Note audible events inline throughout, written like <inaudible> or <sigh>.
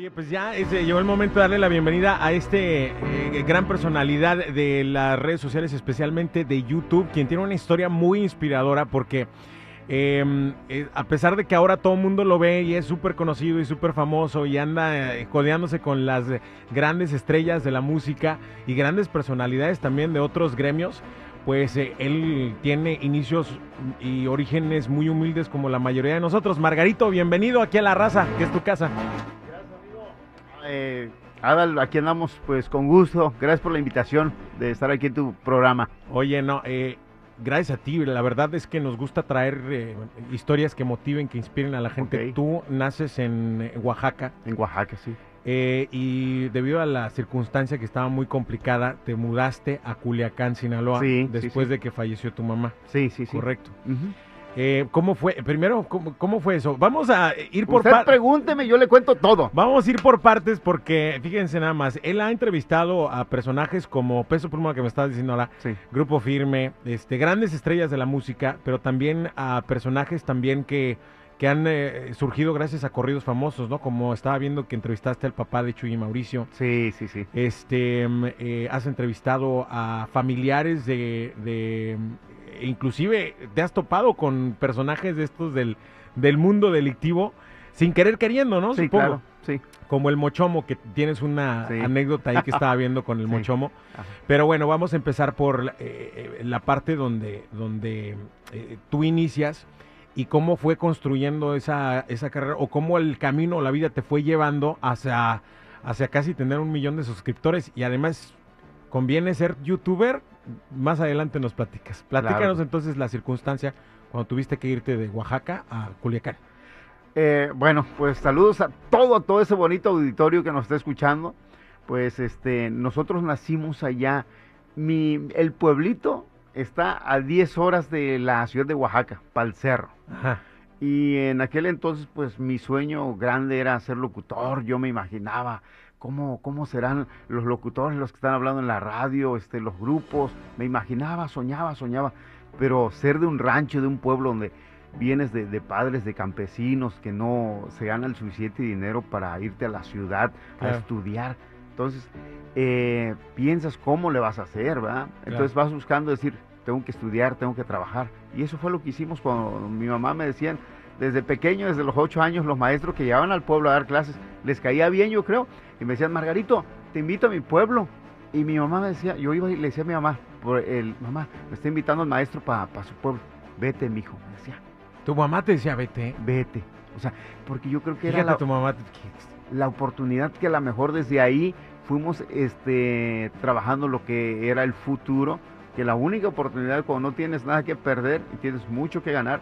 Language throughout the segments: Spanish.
Oye, pues ya es, eh, llegó el momento de darle la bienvenida a este eh, gran personalidad de las redes sociales, especialmente de YouTube, quien tiene una historia muy inspiradora porque em, eh, a pesar de que ahora todo el mundo lo ve y es súper conocido y súper famoso y anda eh, codeándose con las grandes estrellas de la música y grandes personalidades también de otros gremios, pues eh, él tiene inicios y orígenes muy humildes como la mayoría de nosotros. Margarito, bienvenido aquí a La Raza, que es tu casa. Eh, Adal, aquí andamos pues con gusto. Gracias por la invitación de estar aquí en tu programa. Oye, no, eh, gracias a ti. La verdad es que nos gusta traer eh, historias que motiven, que inspiren a la gente. Tú naces en eh, Oaxaca En Oaxaca, sí. eh, y debido a la circunstancia que estaba muy complicada, te mudaste a Culiacán, Sinaloa, Sí, sí, después sí. de que falleció tu mamá. Sí, sí, sí. Correcto. Ujú. Eh, ¿Cómo fue? Primero, ¿cómo, cómo fue eso? Vamos a ir por Usted partes. pregúnteme, yo le cuento todo. Vamos a ir por partes porque, fíjense nada más, él ha entrevistado a personajes como Peso Pluma, que me estás diciendo ahora, Sí. Grupo Firme, este, grandes estrellas de la música, pero también a personajes también que, que han eh, surgido gracias a corridos famosos, ¿no? Como estaba viendo que entrevistaste al papá de Chuy y Mauricio. Sí, sí, sí. Este, mm, eh, has entrevistado a familiares de, de, inclusive te has topado con personajes de estos del, del mundo delictivo sin querer queriendo, ¿no? Sí, Supongo. claro. Sí. Como el Mochomo, que tienes una Sí. anécdota ahí que estaba viendo con el <laughs> Sí. Mochomo. Ajá. Pero bueno, vamos a empezar por eh, eh, la parte donde, donde eh, tú inicias y cómo fue construyendo esa, esa carrera o cómo el camino o la vida te fue llevando hacia, hacia casi tener un millón de suscriptores y además conviene ser youtuber. Más adelante nos platicas. Platícanos Claro. entonces la circunstancia cuando tuviste que irte de Oaxaca a Culiacán. Eh, bueno, pues saludos a todo, todo ese bonito auditorio que nos está escuchando. Pues este, nosotros nacimos allá. Mi, el pueblito está a 10 horas de la ciudad de Oaxaca, Pal Cerro. Ajá. Y en aquel entonces, pues mi sueño grande era ser locutor. Yo me imaginaba cómo, cómo serán los locutores, los que están hablando en la radio, este, los grupos. Me imaginaba, soñaba, soñaba. Pero ser de un rancho, de un pueblo donde vienes de, de padres, de campesinos, que no se gana el suficiente dinero para irte a la ciudad Claro. a estudiar. Entonces, eh, piensas cómo le vas a hacer, ¿verdad? Entonces vas buscando decir, tengo que estudiar, tengo que trabajar. Y eso fue lo que hicimos cuando mi mamá me decían, desde pequeño, desde los ocho años, los maestros que llegaban al pueblo a dar clases, les caía bien, yo creo, y me decían, Margarito, te invito a mi pueblo. Y mi mamá me decía, yo iba y le decía a mi mamá, por el, mamá, me está invitando el maestro para su pueblo. Vete, mijo, me decía, Tu mamá te decía, vete. vete. O sea, porque yo creo que era Fíjate la, tu mamá. te- la oportunidad que a lo mejor desde ahí fuimos este, trabajando lo que era el futuro, que la única oportunidad cuando no tienes nada que perder y tienes mucho que ganar,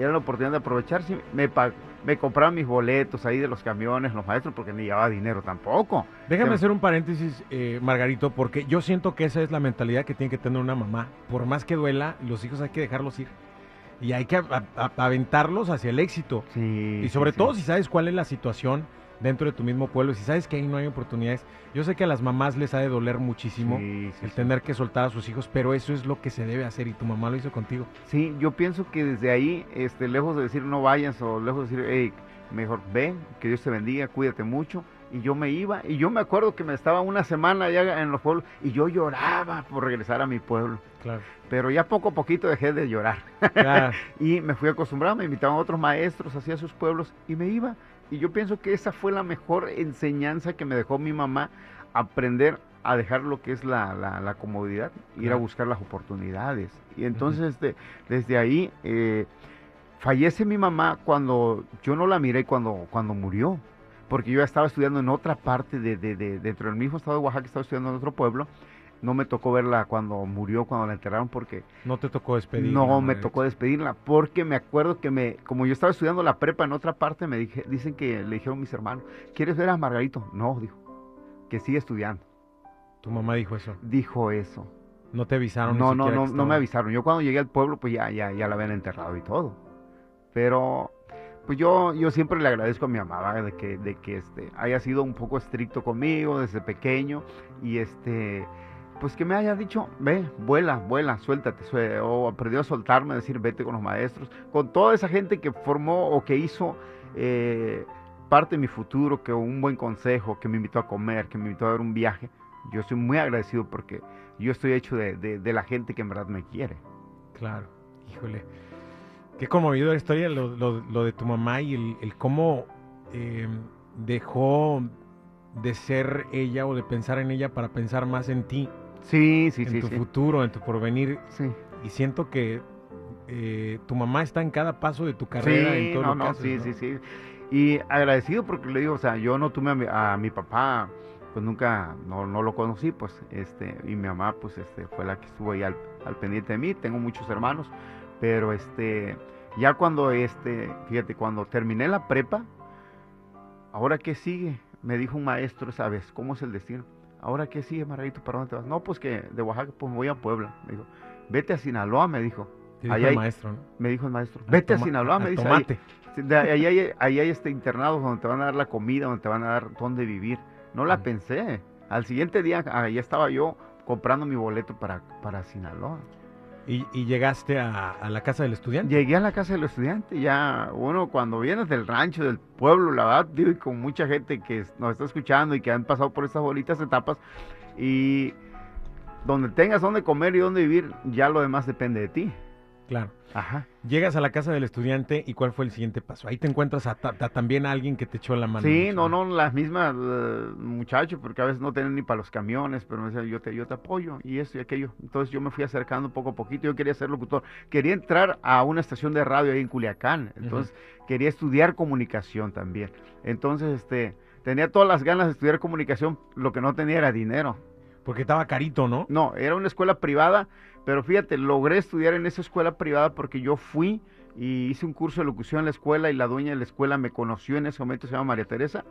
era la oportunidad de aprovechar. Si me, me compraban mis boletos ahí de los camiones, los maestros, porque ni llevaba dinero tampoco. Déjame hacer un paréntesis, eh, Margarito, porque yo siento que esa es la mentalidad que tiene que tener una mamá. Por más que duela, los hijos hay que dejarlos ir. Y hay que a- a- aventarlos hacia el éxito. Sí, Y sobre sí, todo sí. si sabes cuál es la situación dentro de tu mismo pueblo, si sabes que ahí no hay oportunidades. Yo sé que a las mamás les ha de doler muchísimo Sí, sí, el sí. tener que soltar a sus hijos, pero eso es lo que se debe hacer y tu mamá lo hizo contigo. Sí, yo pienso que desde ahí, este, lejos de decir no vayas o lejos de decir, hey, mejor ven, que Dios te bendiga, cuídate mucho. Y yo me iba, y yo me acuerdo que me estaba una semana allá en los pueblos, y yo lloraba por regresar a mi pueblo. Claro. Pero ya poco a poquito dejé de llorar. Ya, <laughs> Y me fui acostumbrado, me invitaban otros maestros hacia sus pueblos, y me iba. Y yo pienso que esa fue la mejor enseñanza que me dejó mi mamá, aprender a dejar lo que es la, la- la comodidad, ir a buscar las oportunidades. Y entonces de- desde ahí eh, fallece mi mamá cuando yo no la miré cuando, cuando murió, porque yo ya estaba estudiando en otra parte de, de- de- dentro del mismo estado de Oaxaca, estaba estudiando en otro pueblo. No me tocó verla cuando murió, cuando la enterraron, porque... No te tocó despedirla. No, me tocó despedirla, porque me acuerdo que me, como yo estaba estudiando la prepa en otra parte, me dije, dicen que le dijeron mis hermanos, ¿quieres ver a Margarito? No, dijo, que sigue estudiando. Tu mamá dijo eso. Dijo eso. No te avisaron. No, no, no, no me avisaron. Yo cuando llegué al pueblo, pues ya, ya, ya la habían enterrado y todo. Pero pues yo, yo siempre le agradezco a mi mamá de que, de que este, haya sido un poco estricto conmigo desde pequeño y este, pues que me haya dicho, ve, vuela, vuela, suéltate, o aprendió a soltarme, a decir, vete con los maestros, con toda esa gente que formó o que hizo eh, parte de mi futuro, que un buen consejo, que me invitó a comer, que me invitó a dar un viaje, yo estoy muy agradecido porque yo estoy hecho de, la gente que en verdad me quiere. Claro, híjole. Qué conmovido la historia, lo, de tu mamá y el, cómo eh, dejó de ser ella o de pensar en ella para pensar más en ti. Sí, sí, sí. En tu futuro, en tu porvenir. Sí. Y siento que eh, tu mamá está en cada paso de tu carrera, en todo no, lo que no, sí, sí, sí. Y agradecido porque le digo, o sea, yo no tuve a mi, papá, pues nunca, no, no, lo conocí, pues, este, y mi mamá, pues, este, fue la que estuvo ahí al, al pendiente de mí. Tengo muchos hermanos, pero este, ya cuando este, fíjate, cuando terminé la prepa, ¿ahora qué sigue? Me dijo un maestro esa vez, ¿cómo es el destino? ¿Ahora qué sigue, Margarito? ¿Para dónde te vas? No, pues que de Oaxaca, pues me voy a Puebla. Me dijo, vete a Sinaloa, me dijo. Dijo el maestro, ¿no? Me dijo el maestro, vete a, Sinaloa, me dice. Tomate. Ahí, ahí, hay, este internado donde te van a dar la comida, donde te van a dar dónde vivir. No la pensé. Al siguiente día, ahí estaba yo comprando mi boleto para, para Sinaloa. ¿Y, llegaste a, la casa del estudiante? Llegué a la casa del estudiante, ya, uno cuando vienes del rancho, del pueblo, la verdad, digo, y con mucha gente que nos está escuchando y que han pasado por estas bonitas etapas, y donde tengas donde comer y donde vivir, ya lo demás depende de ti. Claro. Llegas a la casa del estudiante y ¿cuál fue el siguiente paso? Ahí te encuentras a, también a alguien que te echó la mano. Sí, no, no, las mismas uh, muchachos, porque a veces no tienen ni para los camiones, pero me decían, yo te, yo te apoyo y esto y aquello. Entonces yo me fui acercando poco a poquito, yo quería ser locutor. Quería entrar a una estación de radio ahí en Culiacán, entonces quería estudiar comunicación también. Entonces, este, tenía todas las ganas de estudiar comunicación, lo que no tenía era dinero. Porque estaba carito, ¿no? No, era una escuela privada pero fíjate, logré estudiar en esa escuela privada porque yo fui y hice un curso de locución en la escuela y la dueña de la escuela me conoció en ese momento, se llama María Teresa,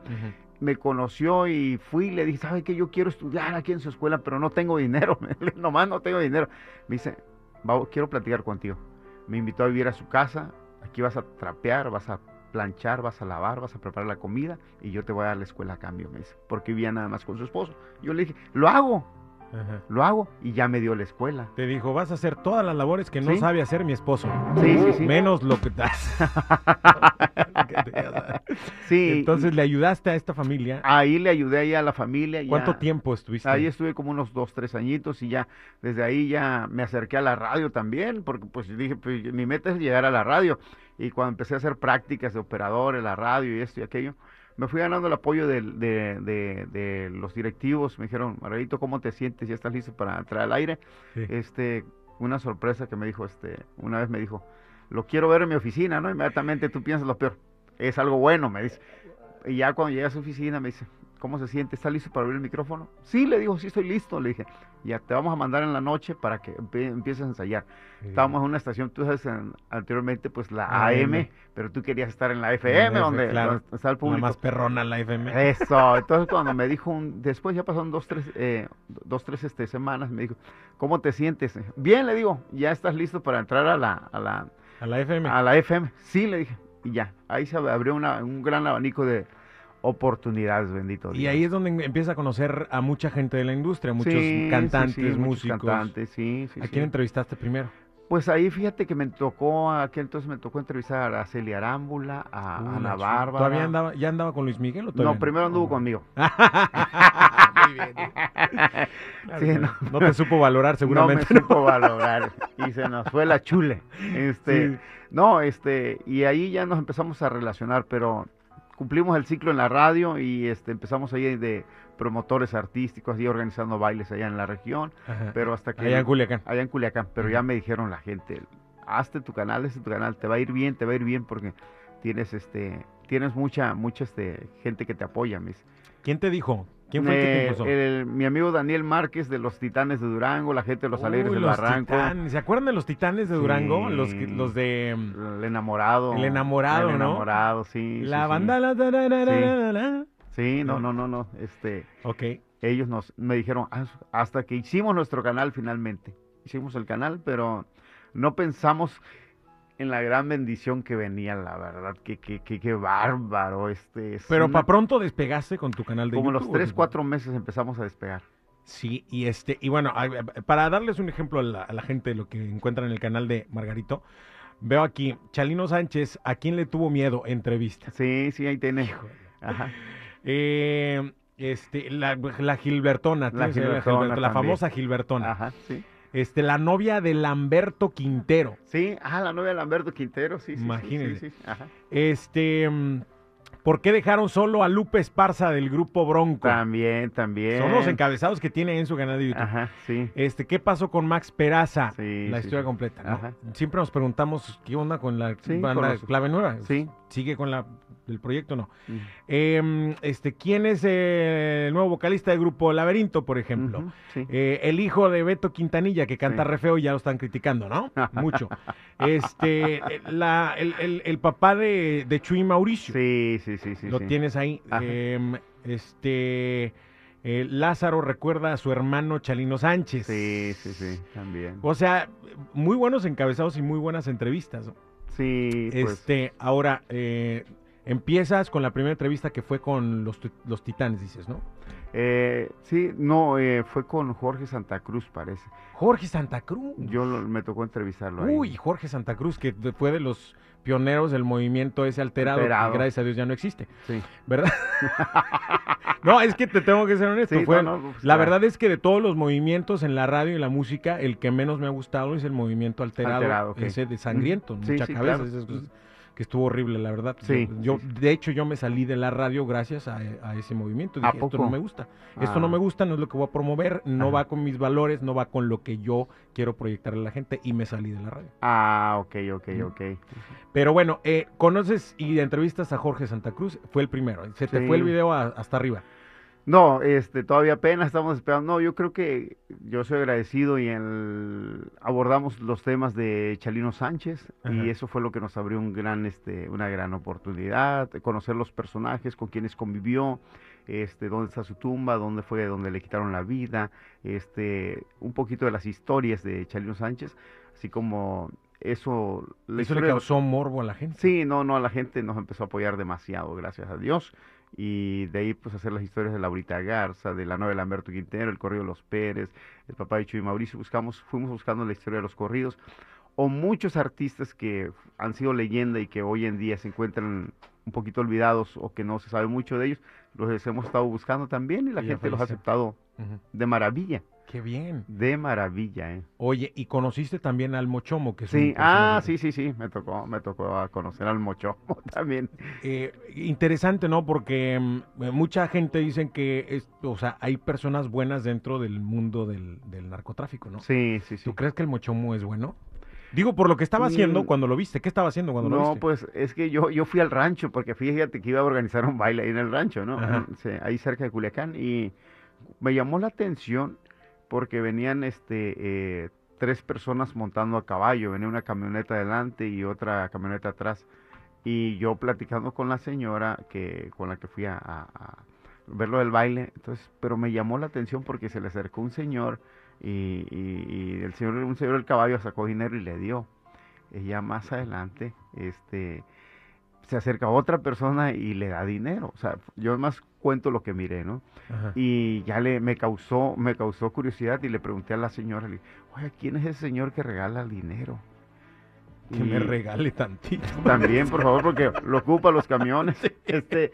me conoció y fui y le dije, ¿sabe qué? Yo quiero estudiar aquí en su escuela, pero no tengo dinero, <laughs> nomás no tengo dinero. Me dice, quiero platicar contigo. Me invitó a vivir a su casa, aquí vas a trapear, vas a planchar, vas a lavar, vas a preparar la comida y yo te voy a dar la escuela a cambio, me dice, porque vivía nada más con su esposo. Yo le dije, lo hago, lo hago y ya me dio la escuela. Te dijo, vas a hacer todas las labores que no sabe hacer mi esposo. Sí, sí, sí. Menos lo que das. <laughs> sí. Entonces le ayudaste a esta familia. Ahí le ayudé ahí a la familia. ¿Cuánto tiempo estuviste? Ahí estuve como unos dos, tres añitos y ya desde ahí ya me acerqué a la radio también, porque pues dije, pues mi meta es llegar a la radio. Y cuando empecé a hacer prácticas de operador en la radio y esto y aquello, me fui ganando el apoyo de, de, los directivos. Me dijeron, Margarito, ¿cómo te sientes? ¿Ya estás listo para entrar al aire? Este, una sorpresa que me dijo, este, una vez me dijo, lo quiero ver en mi oficina, ¿no? Inmediatamente tú piensas lo peor. Es algo bueno, me dice. Y ya cuando llegué a su oficina me dice, ¿Cómo se siente? ¿Está listo para abrir el micrófono? Sí, le dijo, sí estoy listo. Le dije, ya te vamos a mandar en la noche para que empieces a ensayar. Estábamos en una estación, tú sabes, anteriormente, pues la AM, pero tú querías estar en la FM, donde, está el público. más perrona la FM. Eso. Entonces, cuando me dijo, un, después ya pasaron dos, tres, eh, dos, tres este, semanas, me dijo, ¿cómo te sientes? Bien, le digo, ya estás listo para entrar a la, a la, a la FM. A la FM. Sí, le dije, y ya. Ahí se abrió un gran abanico de oportunidades, bendito Dios. Y ahí es donde empieza a conocer a mucha gente de la industria, muchos cantantes, músicos. cantantes, sí, ¿A quién entrevistaste primero? Pues ahí fíjate que me tocó, aquel entonces me tocó entrevistar a Celia Arámbula, a Ana Bárbara. ¿Todavía andaba, ya andaba con Luis Miguel o todavía No, primero anduvo oh. conmigo. <laughs> Muy bien. no. te supo valorar seguramente. No me supo valorar y se nos fue la chule. <laughs> Este, no, este, y ahí ya nos empezamos a relacionar, pero cumplimos el ciclo en la radio y este, empezamos ahí de promotores artísticos, y organizando bailes allá en la región, pero hasta que... Allá en Culiacán. Allá en Culiacán, pero ya me dijeron la gente, hazte tu canal, hazte tu canal, te va a ir bien, te va a ir bien porque tienes este, tienes mucha, mucha este, gente que te apoya, mis. ¿Quién te dijo? ¿Quién fue el que te el- mi amigo Daniel Márquez de los Titanes de Durango, la gente de los Alegres Uy, del los Barranco, Titanes. ¿Se acuerdan de los Titanes de Durango? Sí. Los, los de el enamorado. El enamorado, El ¿no? enamorado, sí. la sí, sí. banda. la- la- Sí, no, ¿no? no, no. Este, Ok. ellos nos me dijeron "Haz- hasta que hicimos nuestro canal finalmente. Hicimos el canal, pero no pensamos en la gran bendición que venía, la verdad, que que, que, que bárbaro, este. es Pero una- para pronto despegaste con tu canal de como YouTube. los ¿o tres, cuatro meses empezamos a despegar. Sí, y este, y bueno, para darles un ejemplo a la, a la gente de lo que encuentran en el canal de Margarito, veo aquí, Chalino Sánchez, ¿a quién le tuvo miedo? Entrevista. Sí, sí, ahí tiene. Ajá. <laughs> Eh, este, la, la Gilbertona, La ¿tienes ahí Gilbertona la famosa Gilbertona. Ajá, sí. Este, la novia de Lamberto Quintero. Sí, ah, la novia de Lamberto Quintero, sí, sí, sí, Imagínese. Sí, sí, ajá. Este, mm, ¿por qué dejaron solo a Lupe Esparza del grupo Bronco? También, también. Son los encabezados que tiene en su canal de YouTube. Ajá, sí. Este, ¿qué pasó con Max Peraza? Sí, la sí, historia sí. completa, ¿no? Ajá. Siempre nos preguntamos qué onda con la Sí, banda con los- clave nueva. Sí. ¿Sigue con la el proyecto o no? Mm. Em, este, ¿quién es eh, el nuevo vocalista del grupo Laberinto, por ejemplo? Sí. Eh, el hijo de Beto Quintanilla, que canta Sí. re feo y ya lo están criticando, ¿no? <laughs> Mucho. Este, eh, la- el, el- el papá de, de Chuy Mauricio. Sí, sí, sí, sí. lo sí. tienes ahí. Em, este, eh, Lázaro recuerda a su hermano Chalino Sánchez. Sí, sí, sí, también. O sea, muy buenos encabezados y muy buenas entrevistas. ¿no? Sí, pues. Este, ahora, eh, empiezas con la primera entrevista que fue con los, los titanes, dices, ¿no? Eh, sí, no, eh, fue con Jorge Santa Cruz, parece. Jorge Santa Cruz. Yo lo- me tocó entrevistarlo ahí. Uy, Jorge Santa Cruz, que fue de los pioneros del movimiento ese alterado, Alterado. que gracias a Dios ya no existe, Sí. ¿verdad? <laughs> no, es que te tengo que ser honesto. Sí, fue- no, no, pues, la claro. verdad es que de todos los movimientos en la radio y la música, el que menos me ha gustado es el movimiento alterado, Alterado, ese de sangriento, Mm, sí, claro. esas cosas, que estuvo horrible, la verdad. Sí, yo, yo- sí, de hecho, yo me salí de la radio gracias a, a ese movimiento. ¿A Dije, esto no me gusta. Esto Ah. no me gusta, no es lo que voy a promover, no Ajá. va con mis valores, no va con lo que yo quiero proyectarle a la gente y me salí de la radio. Ah, ok, ok, Mm. ok. Pero bueno, eh, conoces y entrevistas a Jorge Santa Cruz, fue el primero. Se te Sí. fue el video a- hasta arriba. No, este, todavía apenas estamos esperando. No, yo creo que yo soy agradecido y el, abordamos los temas de Chalino Sánchez Ajá. y eso fue lo que nos abrió un gran, este, una gran oportunidad, conocer los personajes con quienes convivió, este, dónde está su tumba, dónde fue donde le quitaron la vida, este, un poquito de las historias de Chalino Sánchez, así como eso, Eso le causó morbo a la gente. Sí, no, no, la gente nos empezó a apoyar demasiado, gracias a Dios. Y de ahí, pues, hacer las historias de Laurita Garza, de la novela Lamberto Quintero, el corrido de los Pérez, el papá de Chuy Mauricio. Buscamos, fuimos buscando la historia de los corridos. O muchos artistas que han sido leyenda y que hoy en día se encuentran un poquito olvidados o que no se sabe mucho de ellos, los hemos estado buscando también y la Y gente los ha aceptado de maravilla, Qué bien. de maravilla, ¿eh? Oye, y conociste también al Mochomo, que es Sí, ah, sí, sí, sí, me tocó, me tocó conocer al Mochomo <laughs> también. eh, interesante, ¿no? Porque mm, eh, mucha gente dicen que, es, o sea, hay personas buenas dentro del mundo del, del narcotráfico, ¿no? Sí, sí, sí. ¿Tú crees que el Mochomo es bueno? Digo, por lo que estaba haciendo Mm. cuando lo viste. ¿Qué estaba haciendo cuando lo No, viste? pues es que yo, yo fui al rancho, porque fíjate que iba a organizar un baile ahí en el rancho, ¿no? Ajá. Sí, ahí cerca de Culiacán, y me llamó la atención porque venían este eh, tres personas montando a caballo, venía una camioneta adelante y otra camioneta atrás, y yo platicando con la señora que con la que fui a, a- a ver lo del baile, entonces, pero me llamó la atención porque se le acercó un señor y, y- y el señor, un señor del caballo sacó dinero y le dio. Ella más adelante, este, se acerca a otra persona y le da dinero. O sea, yo más cuento lo que miré, ¿no? Ajá. Y ya le me causó, me causó curiosidad y le pregunté a la señora, le dije, oye, ¿quién es ese señor que regala el dinero? Que me regale tantito. También, por favor, porque <laughs> lo ocupa los camiones. Este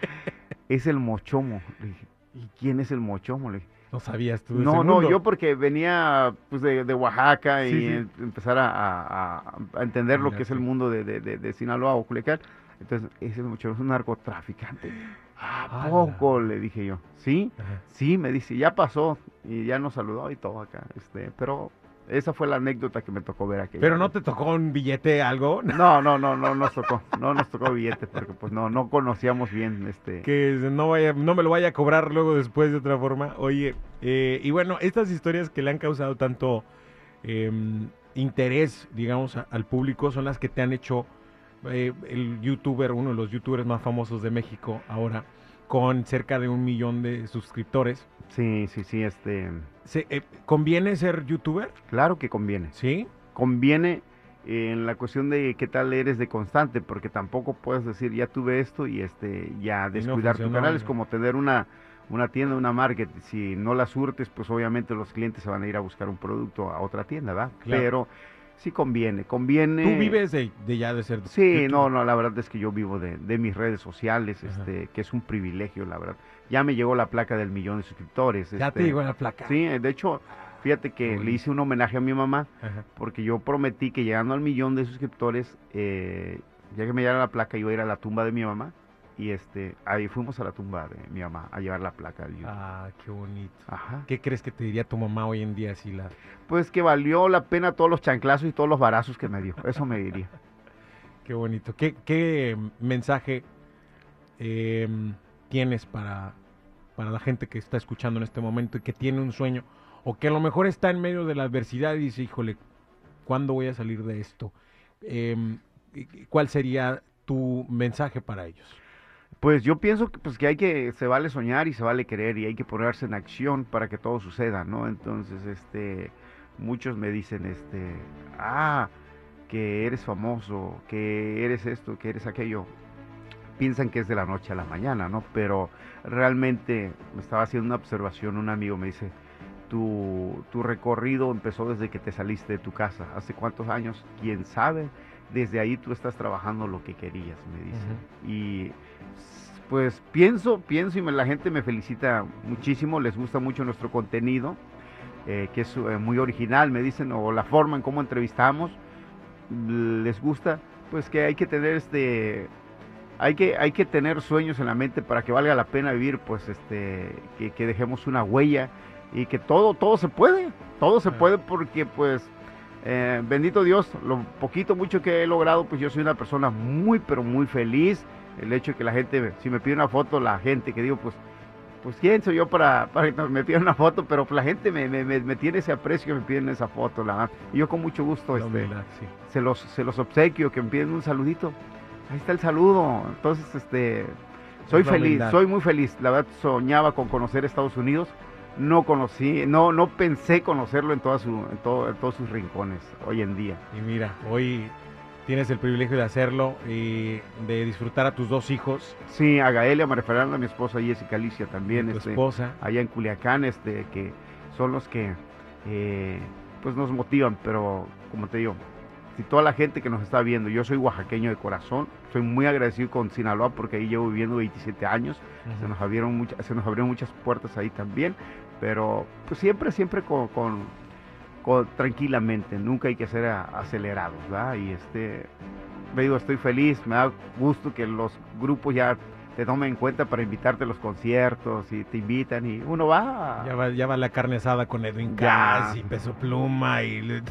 es el mochomo. Le dije, ¿y quién es el mochomo? Le dije, No sabías tú de no, no, mundo. yo porque venía pues de, de Oaxaca y Sí, em- empezar a, a- a- a entender lo Ya que es el mundo de, de, de- de Sinaloa o Culiacán. Entonces, ese muchacho es un narcotraficante. ¿A poco? Le dije yo. ¿Sí? Ajá. Sí, me dice, ya pasó. Y ya nos saludó y todo acá. Este, pero esa fue la anécdota que me tocó ver aquí. Pero no te tocó un billete, algo. <laughs> No, no, no, no nos tocó, no nos tocó billete porque pues no, no conocíamos bien este. Que no vaya, no me lo vaya a cobrar luego después de otra forma. Oye, eh, y bueno, estas historias que le han causado tanto em, interés, digamos, al público son las que te han hecho eh, el youtuber, uno de los youtubers más famosos de México ahora, con cerca de un millón de suscriptores. Sí, sí, sí, este... Eh, ¿Conviene ser youtuber? Claro que conviene. ¿Sí? Conviene en la cuestión de qué tal eres de constante, porque tampoco puedes decir, ya tuve esto y este ya descuidar tu canal. Es como tener una, una tienda, una market. Si no la surtes, pues obviamente los clientes se van a ir a buscar un producto a otra tienda, ¿verdad? Pero sí conviene, conviene. ¿Tú vives de, ya de ser? Sí, no, no, la verdad es que yo vivo de, mis redes sociales, este, que es un privilegio, la verdad. Ya me llegó la placa del millón de suscriptores. Ya te este, llegó la placa. Sí, de hecho, fíjate que le hice un homenaje a mi mamá, porque yo prometí que llegando al millón de suscriptores, eh, ya que me llegara la placa, iba a ir a la tumba de mi mamá y este ahí fuimos a la tumba de mi mamá a llevar la placa del Ah, qué bonito. ¿Qué crees que te diría tu mamá hoy en día si la Pues que valió la pena todos los chanclazos y todos los barazos que me dio. Eso me diría. <laughs> qué bonito. ¿Qué, qué mensaje em, tienes para para la gente que está escuchando en este momento y que tiene un sueño o que a lo mejor está en medio de la adversidad y dice, híjole, ¿cuándo voy a salir de esto? Em, ¿Cuál sería tu mensaje para ellos? Pues yo pienso que, pues, que hay que, se vale soñar y se vale querer y hay que ponerse en acción para que todo suceda, ¿no? Entonces, este, muchos me dicen, este, ah, que eres famoso, que eres esto, que eres aquello. Piensan que es de la noche a la mañana, ¿no? Pero realmente me estaba haciendo una observación, un amigo me dice, tu, tu recorrido empezó desde que te saliste de tu casa. ¿Hace cuántos años? ¿Quién sabe? Desde ahí tú estás trabajando lo que querías, me dice. Y pues pienso, pienso y la gente me felicita muchísimo, les gusta mucho nuestro contenido, eh, que es eh, muy original, me dicen, o la forma en cómo entrevistamos, les gusta, pues que hay que tener este, hay que, hay que tener sueños en la mente para que valga la pena vivir, pues este, que, dejemos una huella y que todo, todo se puede, todo se puede porque pues eh, bendito Dios, lo poquito, mucho que he logrado, pues yo soy una persona muy, pero muy feliz el hecho de que la gente, si me pide una foto, la gente que digo, pues, pues quién soy yo para, <laughs> para que me pidan una foto, pero la gente me, me, me, tiene ese aprecio que me piden esa foto, la Y yo con mucho gusto este, se, los, se los obsequio, que me piden un saludito. Ahí está el saludo. Entonces, este, soy feliz, soy muy feliz. La verdad soñaba con conocer Estados Unidos. No conocí, no, no pensé conocerlo en, toda su, en, todo, en todos sus rincones hoy en día. Y mira, hoy tienes el privilegio de hacerlo y de disfrutar a tus dos hijos. Sí, a Gael y a María Fernanda, mi esposa, Jessica Alicia también. Tu este, esposa. Allá en Culiacán, este, que son los que eh, pues nos motivan, pero como te digo, si toda la gente que nos está viendo, yo soy oaxaqueño de corazón, soy muy agradecido con Sinaloa porque ahí llevo viviendo 27 años, se, nos abrieron muchas, se nos abrieron muchas puertas ahí también, pero pues siempre, siempre con tranquilamente, nunca hay que ser acelerados, ¿verdad? Y este, me digo, estoy feliz, me da gusto que los grupos ya te tomen en cuenta para invitarte a los conciertos y te invitan y uno va. Ya va, ya va la carne asada con Edwin Cass y Peso Pluma y,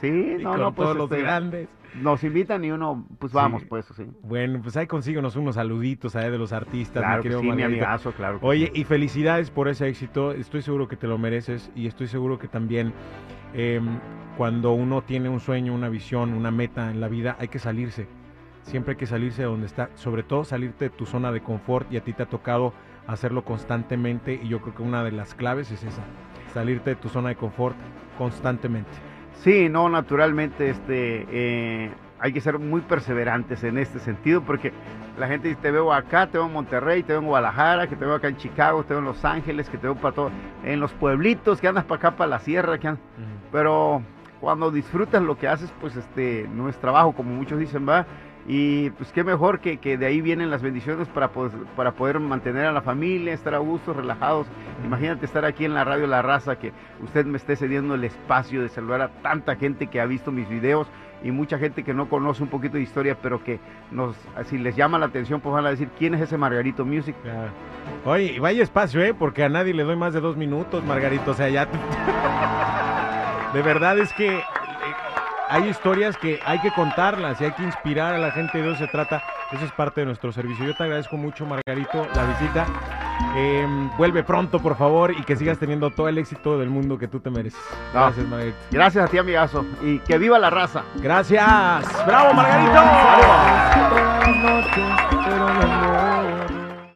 sí, no, no, pues, todos los este, grandes. Nos invitan y uno, pues vamos, pues sí. Bueno, pues ahí consíguenos unos saluditos ahí de los artistas, claro mi sí, mi amigazo, claro. Oye, y felicidades por ese éxito, estoy seguro que te lo mereces y estoy seguro que también Em, cuando uno tiene un sueño, una visión, una meta en la vida, hay que salirse. Siempre hay que salirse de donde está, sobre todo salirte de tu zona de confort y a ti te ha tocado hacerlo constantemente y yo creo que una de las claves es esa, salirte de tu zona de confort constantemente. Sí, no, naturalmente, este, eh, hay que ser muy perseverantes en este sentido porque la gente dice, te veo acá, te veo en Monterrey, te veo en Guadalajara, que te veo acá en Chicago, te veo en Los Ángeles, que te veo para todo, en los pueblitos, que andas para acá, para la sierra, que pero cuando disfrutas lo que haces, pues este, no es trabajo, como muchos dicen, va, y pues qué mejor que, que, de ahí vienen las bendiciones para, para poder mantener a la familia, estar a gusto, relajados. Imagínate estar aquí en la radio La Raza, que usted me esté cediendo el espacio de saludar a tanta gente que ha visto mis videos y mucha gente que no conoce un poquito de historia, pero que nos, si les llama la atención, pues van a decir, ¿quién es ese Margarito Music? Oye, vaya espacio, ¿eh? Porque a nadie le doy más de dos minutos, Margarito, o sea, ya... <laughs> De verdad es que hay historias que hay que contarlas y hay que inspirar a la gente. De eso se trata. Eso es parte de nuestro servicio. Yo te agradezco mucho, Margarito, la visita. Em, vuelve pronto, por favor, y que sigas teniendo todo el éxito del mundo que tú te mereces. No. Gracias, Margarito. Gracias a ti, amigazo. Y que viva la raza. Gracias. ¡Bravo, Margarito! Noches